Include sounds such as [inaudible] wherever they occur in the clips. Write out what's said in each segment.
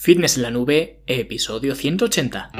Fitness en la nube, episodio 180.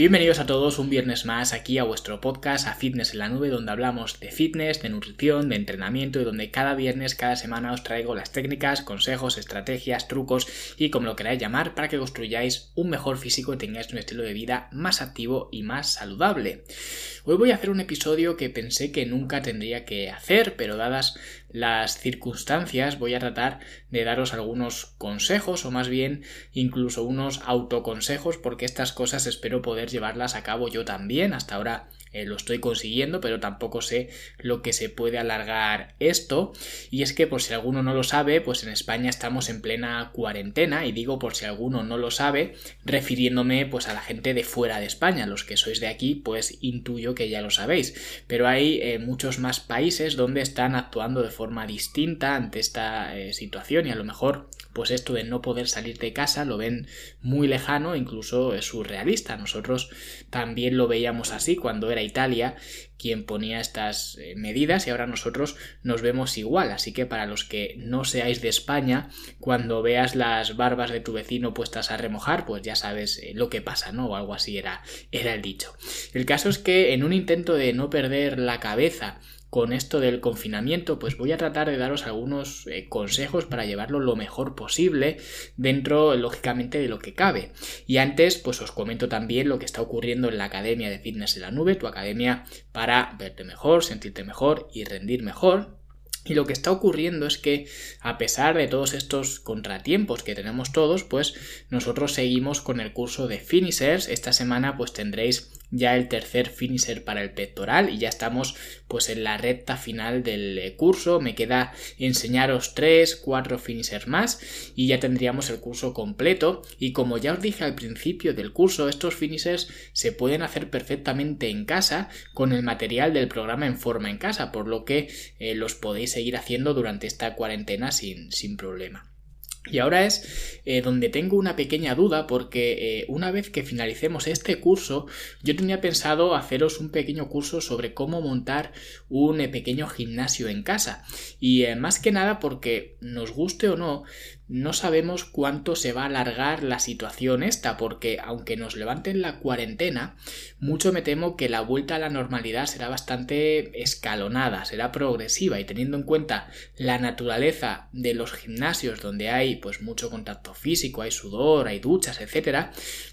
Bienvenidos a todos un viernes más aquí a vuestro podcast a Fitness en la Nube donde hablamos de fitness, de nutrición, de entrenamiento y donde cada viernes, cada semana os traigo las técnicas, consejos, estrategias, trucos y como lo queráis llamar para que construyáis un mejor físico y tengáis un estilo de vida más activo y más saludable. Hoy voy a hacer un episodio que pensé que nunca tendría que hacer, pero dadas las circunstancias voy a tratar de daros algunos consejos o más bien incluso unos autoconsejos porque estas cosas espero poder llevarlas a cabo yo también. Hasta ahora eh, lo estoy consiguiendo, pero tampoco sé lo que se puede alargar esto. Y es que por si alguno no lo sabe, pues en España estamos en plena cuarentena, y digo por si alguno no lo sabe, refiriéndome pues a la gente de fuera de España. Los que sois de aquí, pues intuyo que ya lo sabéis. Pero hay eh, muchos más países donde están actuando de forma distinta ante esta eh, situación y a lo mejor pues esto de no poder salir de casa lo ven muy lejano, incluso es surrealista. Nosotros también lo veíamos así cuando era Italia quien ponía estas eh, medidas y ahora nosotros nos vemos igual. Así que para los que no seáis de España, cuando veas las barbas de tu vecino puestas a remojar, pues ya sabes eh, lo que pasa, ¿no? O algo así era, era el dicho. El caso es que en un intento de no perder la cabeza con esto del confinamiento, pues voy a tratar de daros algunos eh, consejos para llevarlo lo mejor posible dentro, lógicamente, de lo que cabe. Y antes, pues os comento también lo que está ocurriendo en la Academia de Fitness en la Nube, tu academia para verte mejor, sentirte mejor y rendir mejor. Y lo que está ocurriendo es que, a pesar de todos estos contratiempos que tenemos todos, pues nosotros seguimos con el curso de finishers. Esta semana pues tendréis ya el tercer finisher para el pectoral y ya estamos pues en la recta final del eh, curso. Me queda enseñaros tres, cuatro finishers más y ya tendríamos el curso completo. Y como ya os dije al principio del curso, estos finishers se pueden hacer perfectamente en casa con el material del programa en forma en casa, por lo que eh, los podéis seguir haciendo durante esta cuarentena sin, sin problema. Y ahora es eh, donde tengo una pequeña duda porque eh, una vez que finalicemos este curso yo tenía pensado haceros un pequeño curso sobre cómo montar un eh, pequeño gimnasio en casa. Y más que nada porque nos guste o no no sabemos cuánto se va a alargar la situación esta, porque aunque nos levanten la cuarentena, mucho me temo que la vuelta a la normalidad será bastante escalonada, será progresiva y teniendo en cuenta la naturaleza de los gimnasios donde hay pues mucho contacto físico, hay sudor, hay duchas, etcétera,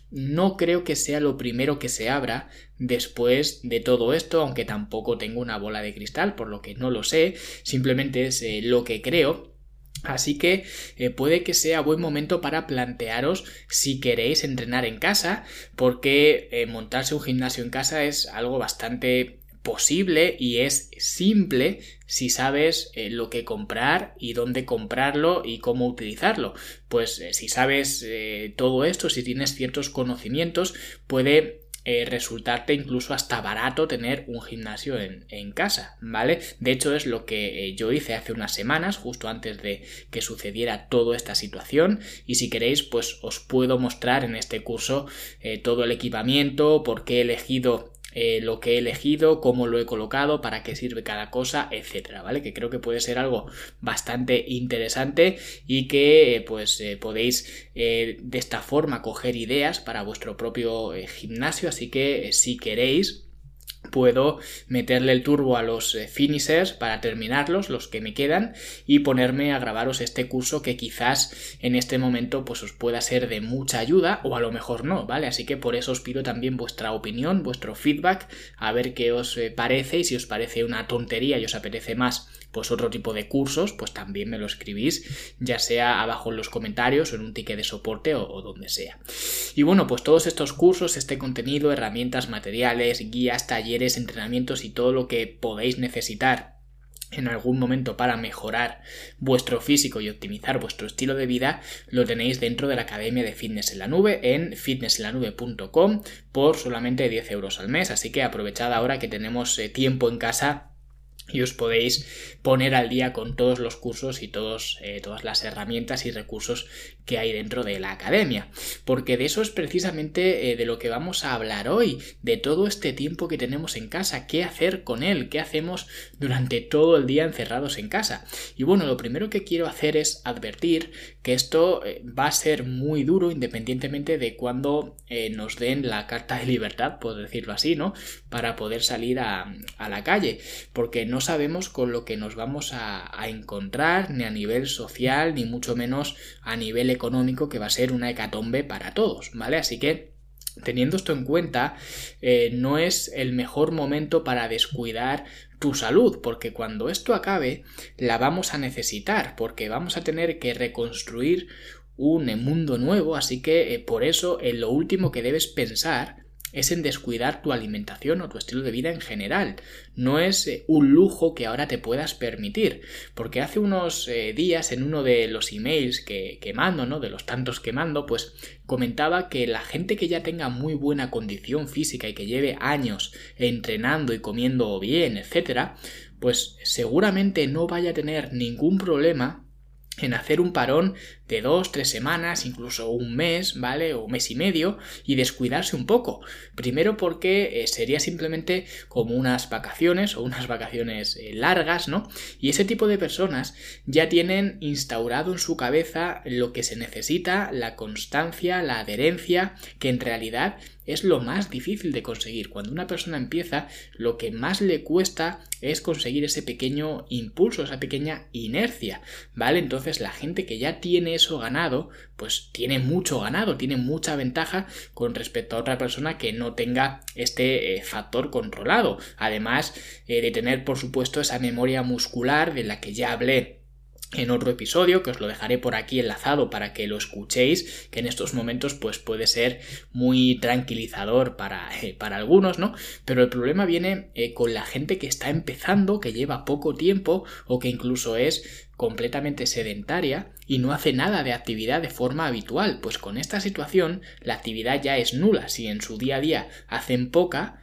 no creo que sea lo primero que se abra después de todo esto, aunque tampoco tengo una bola de cristal, por lo que no lo sé, simplemente es eh, lo que creo Así que eh, puede que sea buen momento para plantearos si queréis entrenar en casa, porque eh, montarse un gimnasio en casa es algo bastante posible y es simple si sabes eh, lo que comprar y dónde comprarlo y cómo utilizarlo. Pues si sabes todo esto, si tienes ciertos conocimientos, puede eh, resultarte incluso hasta barato tener un gimnasio en, casa, ¿vale? De hecho es lo que eh, yo hice hace unas semanas, justo antes de que sucediera toda esta situación y si queréis pues os puedo mostrar en este curso eh, todo el equipamiento, por qué he elegido eh, lo que he elegido, cómo lo he colocado, para qué sirve cada cosa, etcétera, ¿vale? Que creo que puede ser algo bastante interesante y que eh, pues eh, podéis de esta forma coger ideas para vuestro propio gimnasio, así que si queréis puedo meterle el turbo a los eh, finishers para terminarlos, los que me quedan, y ponerme a grabaros este curso que quizás en este momento pues os pueda ser de mucha ayuda o a lo mejor no, ¿vale? Así que por eso os pido también vuestra opinión, vuestro feedback, a ver qué os eh, parece y si os parece una tontería y os apetece más pues otro tipo de cursos, pues también me lo escribís, ya sea abajo en los comentarios o en un ticket de soporte o, o donde sea. Y bueno, pues todos estos cursos, este contenido, herramientas, materiales, guías, talleres, entrenamientos y todo lo que podéis necesitar en algún momento para mejorar vuestro físico y optimizar vuestro estilo de vida, lo tenéis dentro de la Academia de Fitness en la Nube en fitnessenlanube.com por solamente 10 euros al mes. Así que aprovechad ahora que tenemos eh, tiempo en casa y os podéis poner al día con todos los cursos y todos, eh, todas las herramientas y recursos que hay dentro de la academia. Porque de eso es precisamente eh, de lo que vamos a hablar hoy, de todo este tiempo que tenemos en casa, qué hacer con él, qué hacemos durante todo el día encerrados en casa. Y bueno, lo primero que quiero hacer es advertir que esto eh, va a ser muy duro independientemente de cuando nos den la carta de libertad, por decirlo así, ¿no? Para poder salir a, la calle. Porque no no sabemos con lo que nos vamos a, encontrar ni a nivel social ni mucho menos a nivel económico que va a ser una hecatombe para todos, ¿vale? Así que Teniendo esto en cuenta, eh, no es el mejor momento para descuidar tu salud, porque cuando esto acabe, la vamos a necesitar, porque vamos a tener que reconstruir un mundo nuevo, así que eh, por eso en lo último que debes pensar es en descuidar tu alimentación o tu estilo de vida en general. No es eh, un lujo que ahora te puedas permitir. Porque hace unos eh, días en uno de los emails que, que mando, ¿no? De los tantos que mando, pues comentaba que la gente que ya tenga muy buena condición física y que lleve años entrenando y comiendo bien, etcétera, pues seguramente no vaya a tener ningún problema en hacer un parón de dos, tres semanas, incluso un mes, ¿vale? O un mes y medio, y descuidarse un poco. Primero porque eh, sería simplemente como unas vacaciones o unas vacaciones eh, largas, ¿no? Y ese tipo de personas ya tienen instaurado en su cabeza lo que se necesita, la constancia, la adherencia, que en realidad es lo más difícil de conseguir. Cuando una persona empieza, lo que más le cuesta es conseguir ese pequeño impulso, esa pequeña inercia, ¿vale? Entonces la gente que ya tiene eso ganado, pues tiene mucho ganado, tiene mucha ventaja con respecto a otra persona que no tenga este eh, factor controlado. Además eh, de tener, por supuesto, esa memoria muscular de la que ya hablé en otro episodio que os lo dejaré por aquí enlazado para que lo escuchéis que en estos momentos pues puede ser muy tranquilizador para, [laughs] eh, para algunos no pero el problema viene con la gente que está empezando que lleva poco tiempo o que incluso es completamente sedentaria y no hace nada de actividad de forma habitual pues con esta situación la actividad ya es nula si en su día a día hacen poca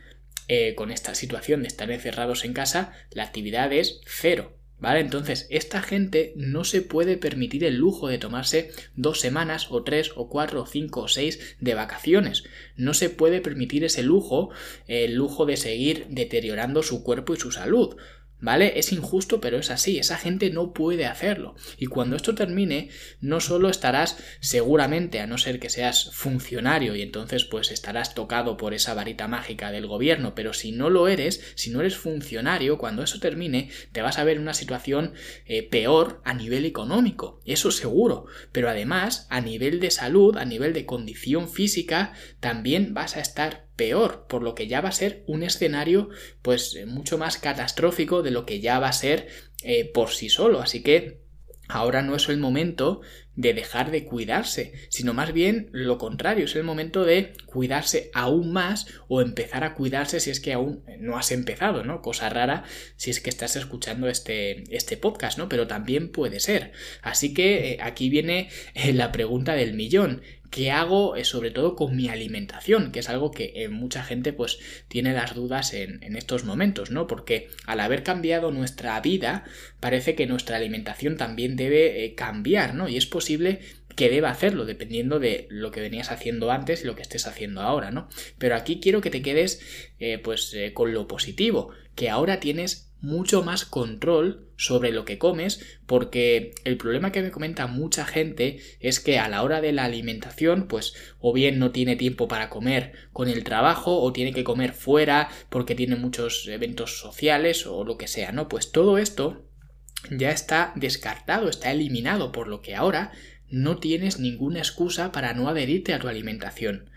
eh, con esta situación de estar encerrados en casa la actividad es cero ¿Vale? Entonces, esta gente no se puede permitir el lujo de tomarse dos semanas o tres o cuatro o cinco o seis de vacaciones. No se puede permitir ese lujo, el lujo de seguir deteriorando su cuerpo y su salud. ¿Vale? Es injusto, pero es así. Esa gente no puede hacerlo. Y cuando esto termine, no solo estarás seguramente, a no ser que seas funcionario y entonces pues estarás tocado por esa varita mágica del gobierno, pero si no lo eres, si no eres funcionario, cuando eso termine, te vas a ver en una situación eh, peor a nivel económico. Eso seguro. Pero además, a nivel de salud, a nivel de condición física, también vas a estar peor, por lo que ya va a ser un escenario pues eh, mucho más catastrófico de lo que ya va a ser eh, por sí solo. Así que ahora no es el momento de dejar de cuidarse, sino más bien lo contrario, es el momento de cuidarse aún más o empezar a cuidarse si es que aún no has empezado, ¿no? Cosa rara si es que estás escuchando este, este podcast, ¿no? Pero también puede ser. Así que eh, aquí viene la pregunta del millón. ¿Qué hago eh, sobre todo con mi alimentación? Que es algo que eh, mucha gente pues tiene las dudas en, estos momentos, ¿no? Porque al haber cambiado nuestra vida, parece que nuestra alimentación también debe eh, cambiar, ¿no? Y es posible que deba hacerlo, dependiendo de lo que venías haciendo antes y lo que estés haciendo ahora, ¿no? Pero aquí quiero que te quedes pues con lo positivo, que ahora tienes mucho más control sobre lo que comes porque el problema que me comenta mucha gente es que a la hora de la alimentación pues o bien no tiene tiempo para comer con el trabajo o tiene que comer fuera porque tiene muchos eventos sociales o lo que sea, ¿no? Pues todo esto ya está descartado, está eliminado por lo que ahora no tienes ninguna excusa para no adherirte a tu alimentación.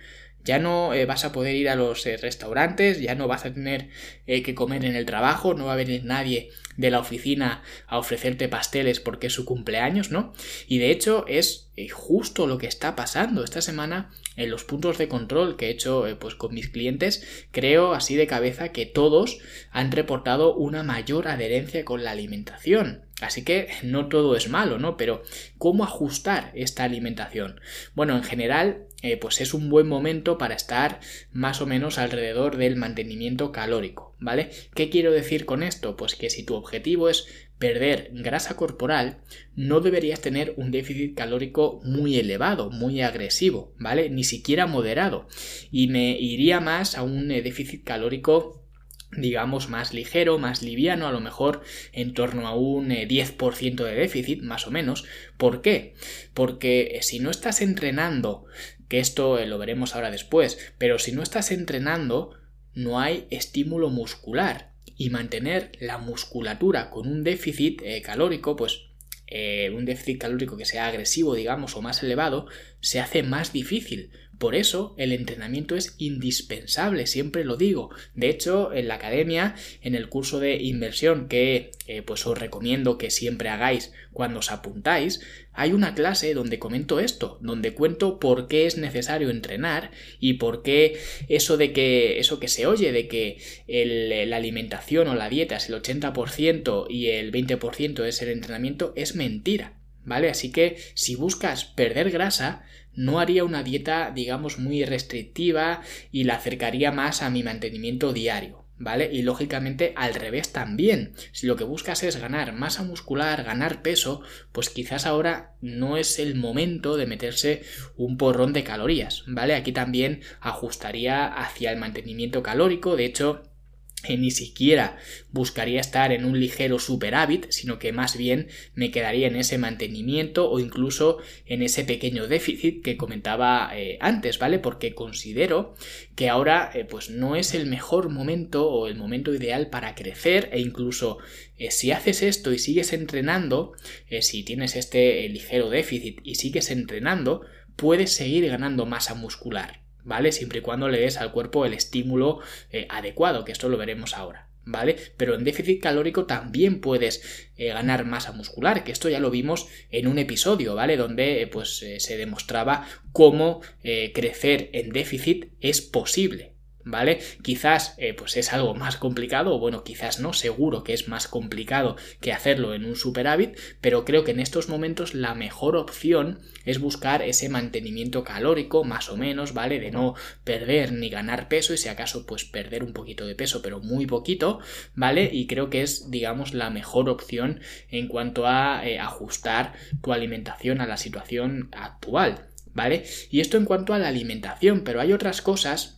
Ya no eh, vas a poder ir a los eh, restaurantes, ya no vas a tener eh, que comer en el trabajo, no va a venir nadie de la oficina a ofrecerte pasteles porque es su cumpleaños, ¿no? Y de hecho es justo lo que está pasando esta semana en los puntos de control que he hecho pues con mis clientes, creo así de cabeza que todos han reportado una mayor adherencia con la alimentación. Así que no todo es malo, ¿no? Pero ¿cómo ajustar esta alimentación? Bueno, en general, eh, pues es un buen momento para estar más o menos alrededor del mantenimiento calórico, ¿vale? ¿Qué quiero decir con esto? Pues que si tu objetivo es perder grasa corporal, no deberías tener un déficit calórico muy elevado, muy agresivo, ¿vale? Ni siquiera moderado. Y me iría más a un eh, déficit calórico digamos más ligero, más liviano, a lo mejor en torno a un 10% eh, de déficit, más o menos. ¿Por qué? Porque eh, si no estás entrenando, que esto lo veremos ahora después, pero si no estás entrenando, no hay estímulo muscular y mantener la musculatura con un déficit eh, calórico, pues eh, un déficit calórico que sea agresivo, digamos, o más elevado, se hace más difícil. Por eso el entrenamiento es indispensable, siempre lo digo. De hecho, en la academia, en el curso de inversión que eh, pues os recomiendo que siempre hagáis cuando os apuntáis, hay una clase donde comento esto, donde cuento por qué es necesario entrenar y por qué eso de que eso que se oye de que la alimentación o la dieta es el 80% y el 20% es el entrenamiento es mentira. ¿Vale? Así que si buscas perder grasa, no haría una dieta, digamos, muy restrictiva y la acercaría más a mi mantenimiento diario. ¿Vale? Y lógicamente al revés también. Si lo que buscas es ganar masa muscular, ganar peso, pues quizás ahora no es el momento de meterse un porrón de calorías, ¿vale? Aquí también ajustaría hacia el mantenimiento calórico, de hecho ni siquiera buscaría estar en un ligero superávit, sino que más bien me quedaría en ese mantenimiento o incluso en ese pequeño déficit que comentaba eh, antes, ¿vale? Porque considero que ahora eh, pues no es el mejor momento o el momento ideal para crecer e incluso eh, si haces esto y sigues entrenando, si tienes este ligero déficit y sigues entrenando, puedes seguir ganando masa muscular. ¿Vale? Siempre y cuando le des al cuerpo el estímulo eh, adecuado, que esto lo veremos ahora. ¿Vale? Pero en déficit calórico también puedes eh, ganar masa muscular, que esto ya lo vimos en un episodio, ¿vale? Donde eh, pues se demostraba cómo crecer en déficit es posible, ¿vale? Quizás eh, pues es algo más complicado, o bueno, quizás no, seguro que es más complicado que hacerlo en un superávit, pero creo que en estos momentos la mejor opción es buscar ese mantenimiento calórico, más o menos, ¿vale? De no perder ni ganar peso y si acaso pues perder un poquito de peso, pero muy poquito, ¿vale? Y creo que es, digamos, la mejor opción en cuanto a eh, ajustar tu alimentación a la situación actual. ¿Vale? Y esto en cuanto a la alimentación, pero hay otras cosas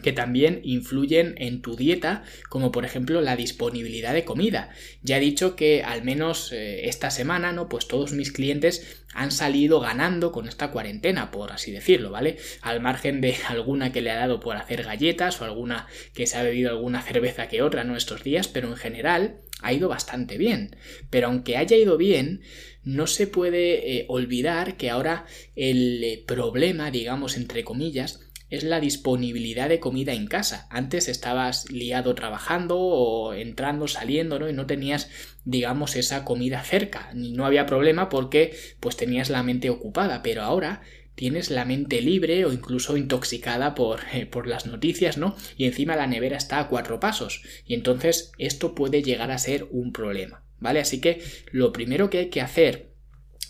que también influyen en tu dieta, como por ejemplo la disponibilidad de comida. Ya he dicho que al menos eh, esta semana, ¿no? Pues todos mis clientes han salido ganando con esta cuarentena, por así decirlo, ¿vale? Al margen de [laughs] alguna que le ha dado por hacer galletas o alguna que se ha bebido alguna cerveza que otra, ¿no? Estos días, pero en general ha ido bastante bien. Pero aunque haya ido bien, no se puede eh, olvidar que ahora el eh, problema, digamos, entre comillas, es la disponibilidad de comida en casa. Antes estabas liado trabajando o entrando, saliendo, ¿no? Y no tenías, digamos, esa comida cerca. No había problema porque pues tenías la mente ocupada, pero ahora tienes la mente libre o incluso intoxicada por, [laughs] eh, por las noticias, ¿no? Y encima la nevera está a cuatro pasos. Y entonces esto puede llegar a ser un problema, ¿vale? Así que lo primero que hay que hacer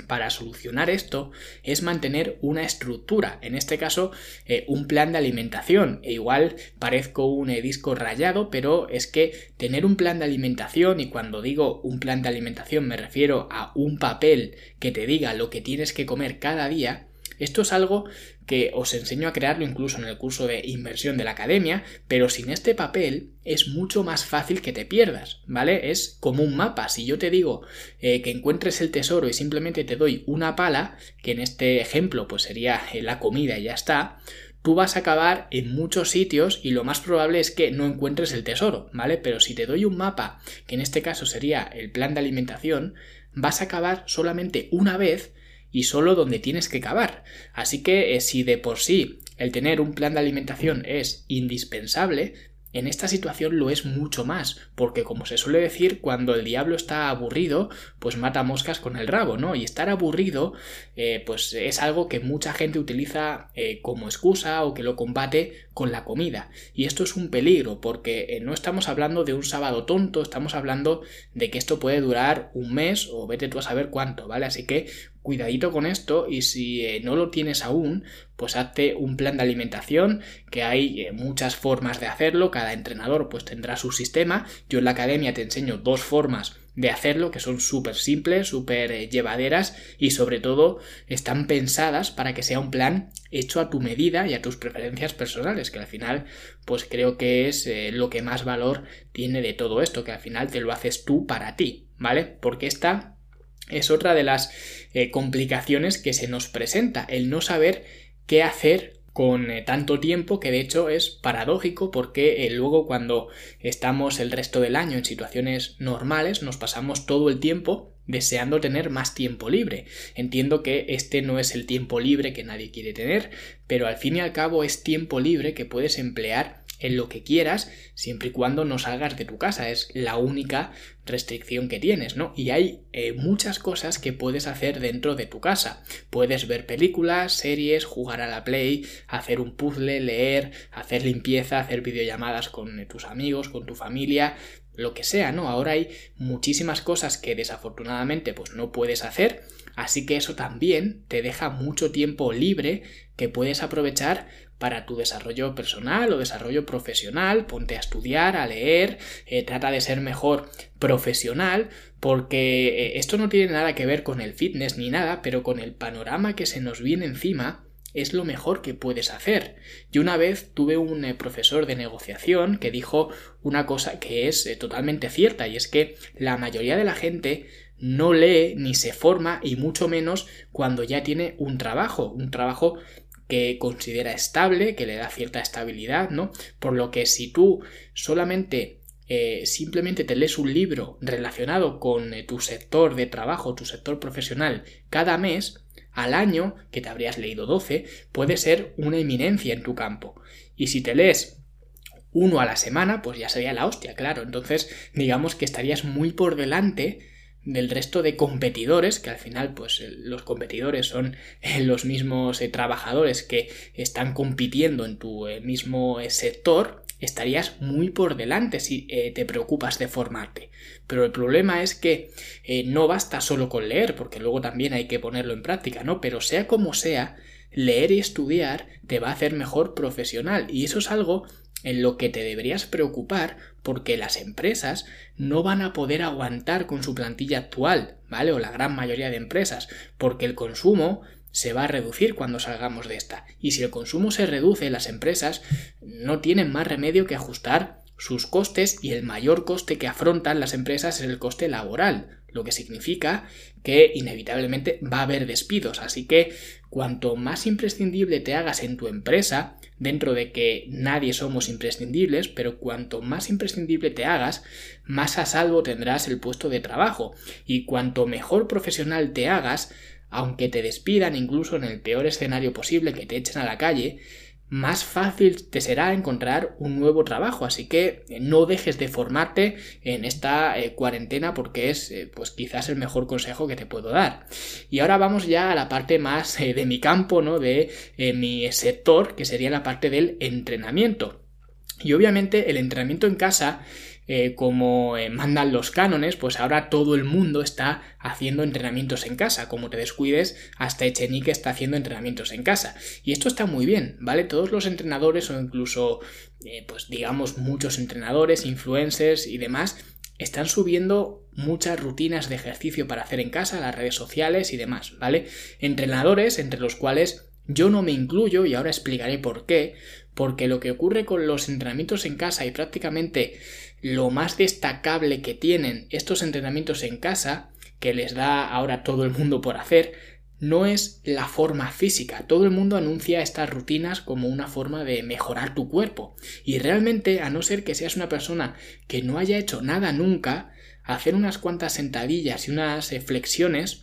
para solucionar esto es mantener una estructura, en este caso eh, un plan de alimentación. E igual parezco un eh, disco rayado, pero es que tener un plan de alimentación, y cuando digo un plan de alimentación me refiero a un papel que te diga lo que tienes que comer cada día, esto es algo que os enseño a crearlo incluso en el curso de inversión de la academia, pero sin este papel es mucho más fácil que te pierdas, ¿vale? Es como un mapa. Si yo te digo eh, que encuentres el tesoro y simplemente te doy una pala, que en este ejemplo pues sería eh, la comida y ya está, tú vas a acabar en muchos sitios y lo más probable es que no encuentres el tesoro, ¿vale? Pero si te doy un mapa, que en este caso sería el plan de alimentación, vas a acabar solamente una vez y solo donde tienes que cavar. Así que eh, si de por sí el tener un plan de alimentación es indispensable, en esta situación lo es mucho más, porque como se suele decir, cuando el diablo está aburrido, pues mata moscas con el rabo, ¿no? Y estar aburrido, eh, pues es algo que mucha gente utiliza eh, como excusa o que lo combate con la comida. Y esto es un peligro, porque eh, no estamos hablando de un sábado tonto, estamos hablando de que esto puede durar un mes o vete tú a saber cuánto, ¿vale? Así que cuidadito con esto y si eh, no lo tienes aún, pues hazte un plan de alimentación, que hay eh, muchas formas de hacerlo, cada entrenador pues tendrá su sistema. Yo en la academia te enseño dos formas de hacerlo que son súper simples, súper eh, llevaderas y sobre todo están pensadas para que sea un plan hecho a tu medida y a tus preferencias personales, que al final pues creo que es lo que más valor tiene de todo esto, que al final te lo haces tú para ti, ¿vale? Porque esta es otra de las eh, complicaciones que se nos presenta, el no saber qué hacer con eh, tanto tiempo que de hecho es paradójico porque eh, luego cuando estamos el resto del año en situaciones normales nos pasamos todo el tiempo deseando tener más tiempo libre. Entiendo que este no es el tiempo libre que nadie quiere tener, pero al fin y al cabo es tiempo libre que puedes emplear en lo que quieras, siempre y cuando no salgas de tu casa. Es la única restricción que tienes, ¿no? Y hay eh, muchas cosas que puedes hacer dentro de tu casa. Puedes ver películas, series, jugar a la play, hacer un puzzle, leer, hacer limpieza, hacer videollamadas con tus amigos, con tu familia, lo que sea, ¿no? Ahora hay muchísimas cosas que desafortunadamente pues no puedes hacer, así que eso también te deja mucho tiempo libre que puedes aprovechar para tu desarrollo personal o desarrollo profesional, ponte a estudiar, a leer, eh, trata de ser mejor profesional, porque eh, esto no tiene nada que ver con el fitness ni nada, pero con el panorama que se nos viene encima, es lo mejor que puedes hacer. Yo una vez tuve un eh, profesor de negociación que dijo una cosa que es totalmente cierta y es que la mayoría de la gente no lee ni se forma y mucho menos cuando ya tiene un trabajo, un trabajo que considera estable, que le da cierta estabilidad, ¿no? Por lo que si tú solamente eh, simplemente te lees un libro relacionado con eh, tu sector de trabajo, tu sector profesional, cada mes, al año, que te habrías leído 12, puede ser una eminencia en tu campo. Y si te lees uno a la semana, pues ya sería la hostia, claro. Entonces, digamos que estarías muy por delante del resto de competidores, que al final pues eh, los competidores son eh, los mismos eh, trabajadores que están compitiendo en tu mismo sector, estarías muy por delante si te preocupas de formarte. Pero el problema es que no basta solo con leer, porque luego también hay que ponerlo en práctica, ¿no? Pero sea como sea, leer y estudiar te va a hacer mejor profesional y eso es algo en lo que te deberías preocupar porque las empresas no van a poder aguantar con su plantilla actual, ¿vale? O la gran mayoría de empresas, porque el consumo se va a reducir cuando salgamos de esta. Y si el consumo se reduce, las empresas no tienen más remedio que ajustar sus costes y el mayor coste que afrontan las empresas es el coste laboral, lo que significa que inevitablemente va a haber despidos. Así que cuanto más imprescindible te hagas en tu empresa, dentro de que nadie somos imprescindibles, pero cuanto más imprescindible te hagas, más a salvo tendrás el puesto de trabajo. Y cuanto mejor profesional te hagas, aunque te despidan incluso en el peor escenario posible que te echen a la calle, más fácil te será encontrar un nuevo trabajo. Así que eh, no dejes de formarte en esta eh, cuarentena porque es eh, pues quizás el mejor consejo que te puedo dar. Y ahora vamos ya a la parte más de mi campo, ¿no? De mi sector, que sería la parte del entrenamiento. Y obviamente el entrenamiento en casa eh, como eh, mandan los cánones, pues ahora todo el mundo está haciendo entrenamientos en casa. Como te descuides, hasta Echenique está haciendo entrenamientos en casa. Y esto está muy bien, ¿vale? Todos los entrenadores o incluso, eh, pues digamos, muchos entrenadores, influencers y demás, están subiendo muchas rutinas de ejercicio para hacer en casa, las redes sociales y demás, ¿vale? Entrenadores entre los cuales yo no me incluyo y ahora explicaré por qué, porque lo que ocurre con los entrenamientos en casa y prácticamente lo más destacable que tienen estos entrenamientos en casa, que les da ahora todo el mundo por hacer, no es la forma física. Todo el mundo anuncia estas rutinas como una forma de mejorar tu cuerpo. Y realmente, a no ser que seas una persona que no haya hecho nada nunca, hacer unas cuantas sentadillas y unas flexiones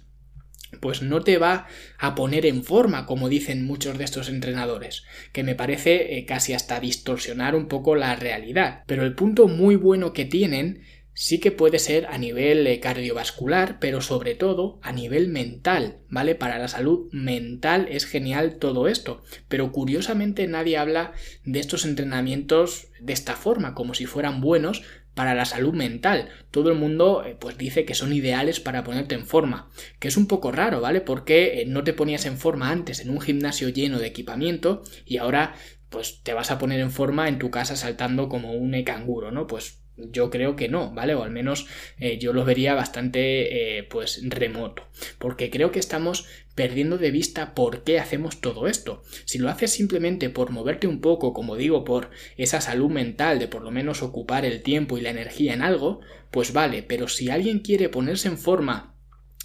pues no te va a poner en forma, como dicen muchos de estos entrenadores, que me parece eh, casi hasta distorsionar un poco la realidad. Pero el punto muy bueno que tienen sí que puede ser a nivel eh, cardiovascular, pero sobre todo a nivel mental, ¿vale? Para la salud mental es genial todo esto, pero curiosamente nadie habla de estos entrenamientos de esta forma, como si fueran buenos para la salud mental. Todo el mundo eh, pues dice que son ideales para ponerte en forma, que es un poco raro, ¿vale? Porque eh, no te ponías en forma antes en un gimnasio lleno de equipamiento y ahora pues te vas a poner en forma en tu casa saltando como un canguro, ¿no? Pues yo creo que no, ¿vale? O al menos eh, yo lo vería bastante eh, pues remoto. Porque creo que estamos perdiendo de vista por qué hacemos todo esto. Si lo haces simplemente por moverte un poco, como digo, por esa salud mental de por lo menos ocupar el tiempo y la energía en algo, pues vale, pero si alguien quiere ponerse en forma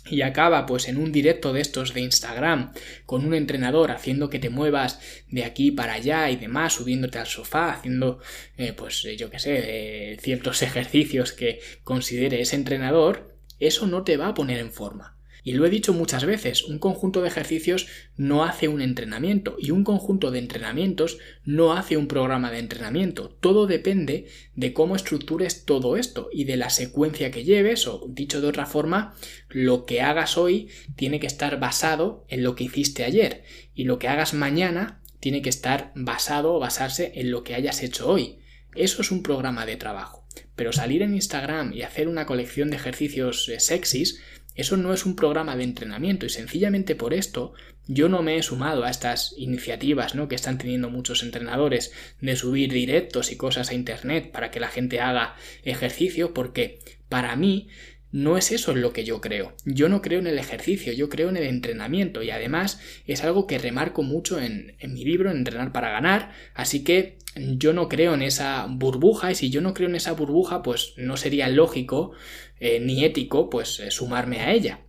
y acaba pues en un directo de estos de Instagram con un entrenador haciendo que te muevas de aquí para allá y demás, subiéndote al sofá, haciendo eh, pues eh, yo qué sé, eh, ciertos [laughs] ejercicios que considere ese entrenador, eso no te va a poner en forma. Y lo he dicho muchas veces, un conjunto de ejercicios no hace un entrenamiento y un conjunto de entrenamientos no hace un programa de entrenamiento. Todo depende de cómo estructures todo esto y de la secuencia que lleves o dicho de otra forma, lo que hagas hoy tiene que estar basado en lo que hiciste ayer y lo que hagas mañana tiene que estar basado o basarse en lo que hayas hecho hoy. Eso es un programa de trabajo. Pero salir en Instagram y hacer una colección de ejercicios sexys eso no es un programa de entrenamiento y sencillamente por esto yo no me he sumado a estas iniciativas ¿no? que están teniendo muchos entrenadores de subir directos y cosas a internet para que la gente haga ejercicio porque para mí no es eso lo que yo creo. Yo no creo en el ejercicio, yo creo en el entrenamiento y además es algo que remarco mucho en, en mi libro, Entrenar para ganar, así que yo no creo en esa burbuja y si yo no creo en esa burbuja pues no sería lógico eh, ni ético pues eh, sumarme a ella.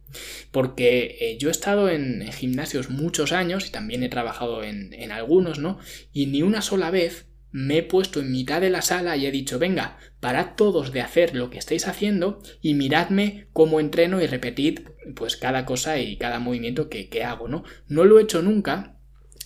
Porque eh, yo he estado en, gimnasios muchos años y también he trabajado en, en algunos no y ni una sola vez me he puesto en mitad de la sala y he dicho venga parad todos de hacer lo que estáis haciendo y miradme cómo entreno y repetid pues cada cosa y cada movimiento que, que hago no no lo he hecho nunca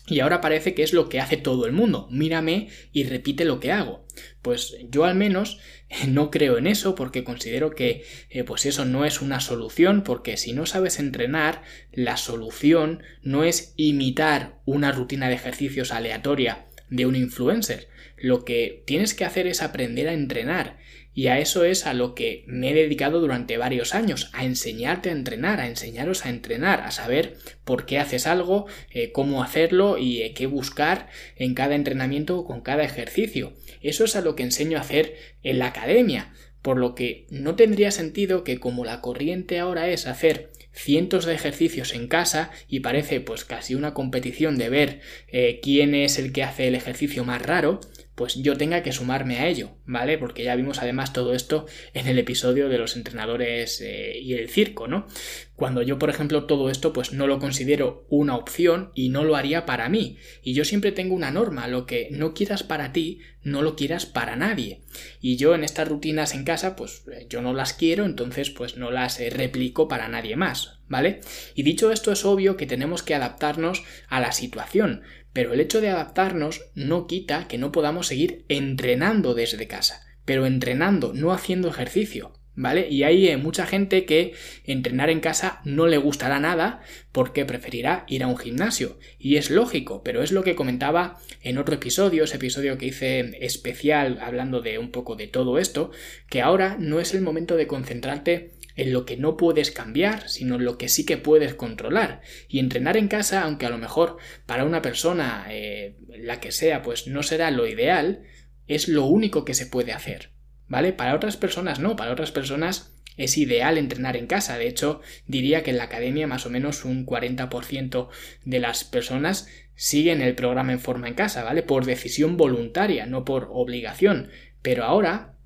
y ahora parece que es lo que hace todo el mundo. Mírame y repite lo que hago. Pues yo al menos no creo en eso porque considero que eh, pues eso no es una solución porque si no sabes entrenar la solución no es imitar una rutina de ejercicios aleatoria de un influencer. Lo que tienes que hacer es aprender a entrenar y a eso es a lo que me he dedicado durante varios años, a enseñarte a entrenar, a enseñaros a entrenar, a saber por qué haces algo, eh, cómo hacerlo y eh, qué buscar en cada entrenamiento o con cada ejercicio. Eso es a lo que enseño a hacer en la academia, por lo que no tendría sentido que como la corriente ahora es hacer cientos de ejercicios en casa y parece pues casi una competición de ver eh, quién es el que hace el ejercicio más raro, pues yo tenga que sumarme a ello, ¿vale? Porque ya vimos además todo esto en el episodio de los entrenadores eh, y el circo, ¿no? Cuando yo, por ejemplo, todo esto pues no lo considero una opción y no lo haría para mí. Y yo siempre tengo una norma, lo que no quieras para ti, no lo quieras para nadie. Y yo en estas rutinas en casa pues eh, yo no las quiero, entonces pues no las eh, replico para nadie más, ¿vale? Y dicho esto es obvio que tenemos que adaptarnos a la situación, pero el hecho de adaptarnos no quita que no podamos seguir entrenando desde casa, pero entrenando, no haciendo ejercicio. ¿Vale? Y hay eh, mucha gente que entrenar en casa no le gustará nada porque preferirá ir a un gimnasio. Y es lógico, pero es lo que comentaba en otro episodio, ese episodio que hice especial hablando de un poco de todo esto, que ahora no es el momento de concentrarte en lo que no puedes cambiar, sino en lo que sí que puedes controlar. Y entrenar en casa, aunque a lo mejor para una persona, eh, la que sea, pues no será lo ideal, es lo único que se puede hacer. ¿Vale? Para otras personas no, para otras personas es ideal entrenar en casa. De hecho, diría que en la academia más o menos un 40% de las personas siguen el programa en forma en casa, ¿vale? Por decisión voluntaria, no por obligación. Pero ahora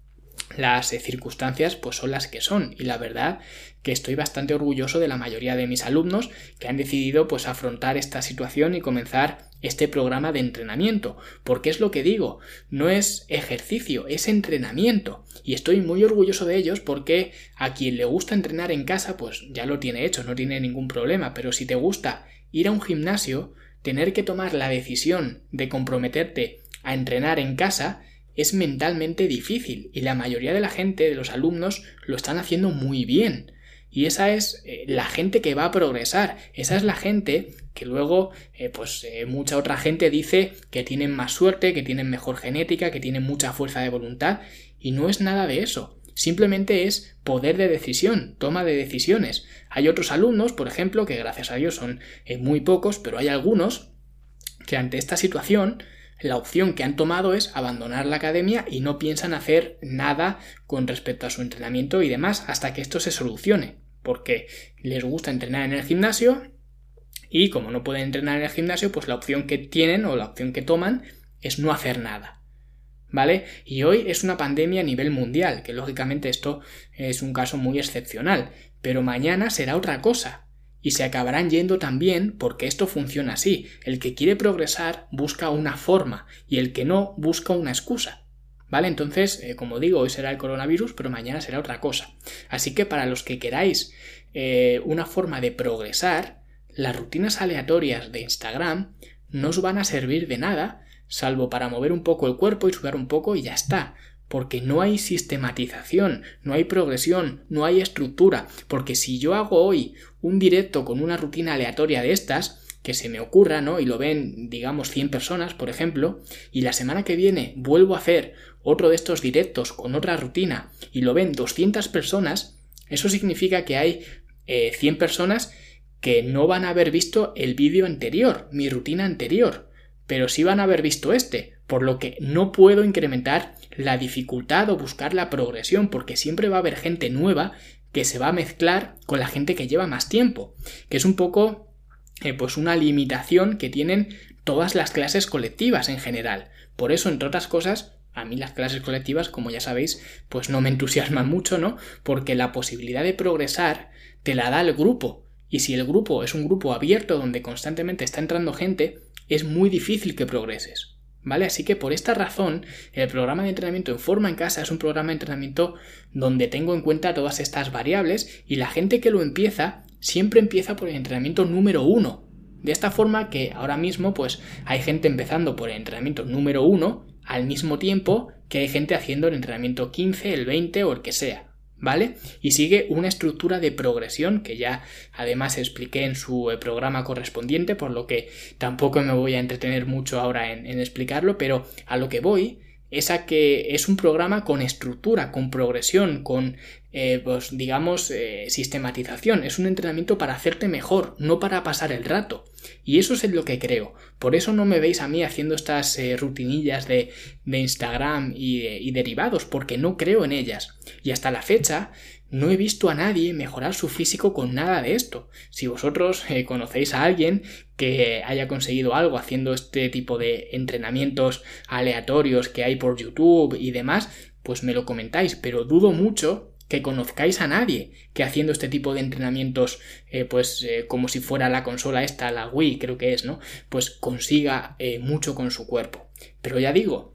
las eh, circunstancias pues son las que son. Y la verdad que estoy bastante orgulloso de la mayoría de mis alumnos que han decidido pues afrontar esta situación y comenzar este programa de entrenamiento, porque es lo que digo, no es ejercicio, es entrenamiento. Y estoy muy orgulloso de ellos porque a quien le gusta entrenar en casa, pues ya lo tiene hecho, no tiene ningún problema, pero si te gusta ir a un gimnasio, tener que tomar la decisión de comprometerte a entrenar en casa, es mentalmente difícil y la mayoría de la gente, de los alumnos, lo están haciendo muy bien. Y esa es eh, la gente que va a progresar. Esa es la gente que luego, eh, pues eh, mucha otra gente dice que tienen más suerte, que tienen mejor genética, que tienen mucha fuerza de voluntad. Y no es nada de eso. Simplemente es poder de decisión, toma de decisiones. Hay otros alumnos, por ejemplo, que gracias a Dios son muy pocos, pero hay algunos que ante esta situación la opción que han tomado es abandonar la academia y no piensan hacer nada con respecto a su entrenamiento y demás hasta que esto se solucione, porque les gusta entrenar en el gimnasio y como no pueden entrenar en el gimnasio, pues la opción que tienen o la opción que toman es no hacer nada. ¿Vale? Y hoy es una pandemia a nivel mundial, que lógicamente esto es un caso muy excepcional, pero mañana será otra cosa y se acabarán yendo también porque esto funciona así. El que quiere progresar busca una forma y el que no busca una excusa. ¿Vale? Entonces, eh, como digo, hoy será el coronavirus, pero mañana será otra cosa. Así que para los que queráis eh, una forma de progresar, las rutinas aleatorias de Instagram no os van a servir de nada, salvo para mover un poco el cuerpo y sudar un poco y ya está porque no hay sistematización, no hay progresión, no hay estructura, porque si yo hago hoy un directo con una rutina aleatoria de estas, que se me ocurra, ¿no? Y lo ven, digamos, 100 personas, por ejemplo, y la semana que viene vuelvo a hacer otro de estos directos con otra rutina y lo ven 200 personas, eso significa que hay 100 eh, personas que no van a haber visto el vídeo anterior, mi rutina anterior, pero sí van a haber visto este, por lo que no puedo incrementar la dificultad o buscar la progresión, porque siempre va a haber gente nueva que se va a mezclar con la gente que lleva más tiempo, que es un poco eh, pues una limitación que tienen todas las clases colectivas en general. Por eso, entre otras cosas, a mí las clases colectivas, como ya sabéis, pues no me entusiasman mucho, ¿no? Porque la posibilidad de progresar te la da el grupo. Y si el grupo es un grupo abierto donde constantemente está entrando gente, es muy difícil que progreses. ¿Vale? Así que por esta razón, el programa de entrenamiento en forma en casa es un programa de entrenamiento donde tengo en cuenta todas estas variables y la gente que lo empieza siempre empieza por el entrenamiento número uno. De esta forma que ahora mismo pues hay gente empezando por el entrenamiento número uno al mismo tiempo que hay gente haciendo el entrenamiento 15, el 20 o el que sea. ¿Vale? Y sigue una estructura de progresión que ya además expliqué en su eh, programa correspondiente, por lo que tampoco me voy a entretener mucho ahora en, en explicarlo, pero a lo que voy es a que es un programa con estructura, con progresión, con, eh, pues digamos, eh, sistematización. Es un entrenamiento para hacerte mejor, no para pasar el rato. Y eso es en lo que creo. Por eso no me veis a mí haciendo estas eh, rutinillas de, de Instagram y derivados, porque no creo en ellas. Y hasta la fecha no he visto a nadie mejorar su físico con nada de esto. Si vosotros eh, conocéis a alguien que haya conseguido algo haciendo este tipo de entrenamientos aleatorios que hay por YouTube y demás, pues me lo comentáis, pero dudo mucho que conozcáis a nadie que haciendo este tipo de entrenamientos, eh, pues eh, como si fuera la consola esta, la Wii creo que es, ¿no? Pues consiga mucho con su cuerpo. Pero ya digo,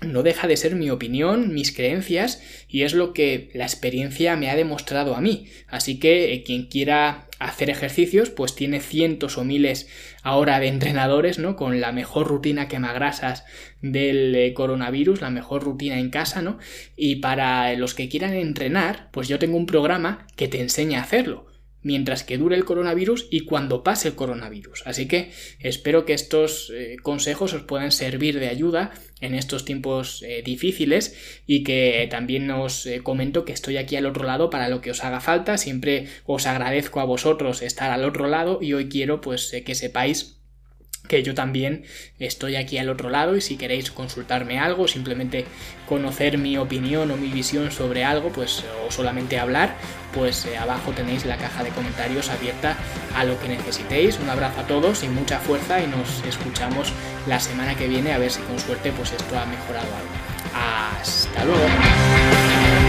no deja de ser mi opinión, mis creencias y es lo que la experiencia me ha demostrado a mí. Así que eh, quien quiera hacer ejercicios, pues tiene cientos o miles ahora de entrenadores, ¿no? Con la mejor rutina quemagrasas del eh, coronavirus, la mejor rutina en casa, ¿no? Y para los que quieran entrenar, pues yo tengo un programa que te enseña a hacerlo mientras que dure el coronavirus y cuando pase el coronavirus. Así que espero que estos eh, consejos os puedan servir de ayuda en estos tiempos eh, difíciles y que también os eh, comento que estoy aquí al otro lado para lo que os haga falta. Siempre os agradezco a vosotros estar al otro lado y hoy quiero pues que sepáis que yo también estoy aquí al otro lado y si queréis consultarme algo, simplemente conocer mi opinión o mi visión sobre algo, pues o solamente hablar, pues eh, abajo tenéis la caja de comentarios abierta a lo que necesitéis. Un abrazo a todos y mucha fuerza y nos escuchamos la semana que viene a ver si con suerte pues esto ha mejorado algo. Hasta luego.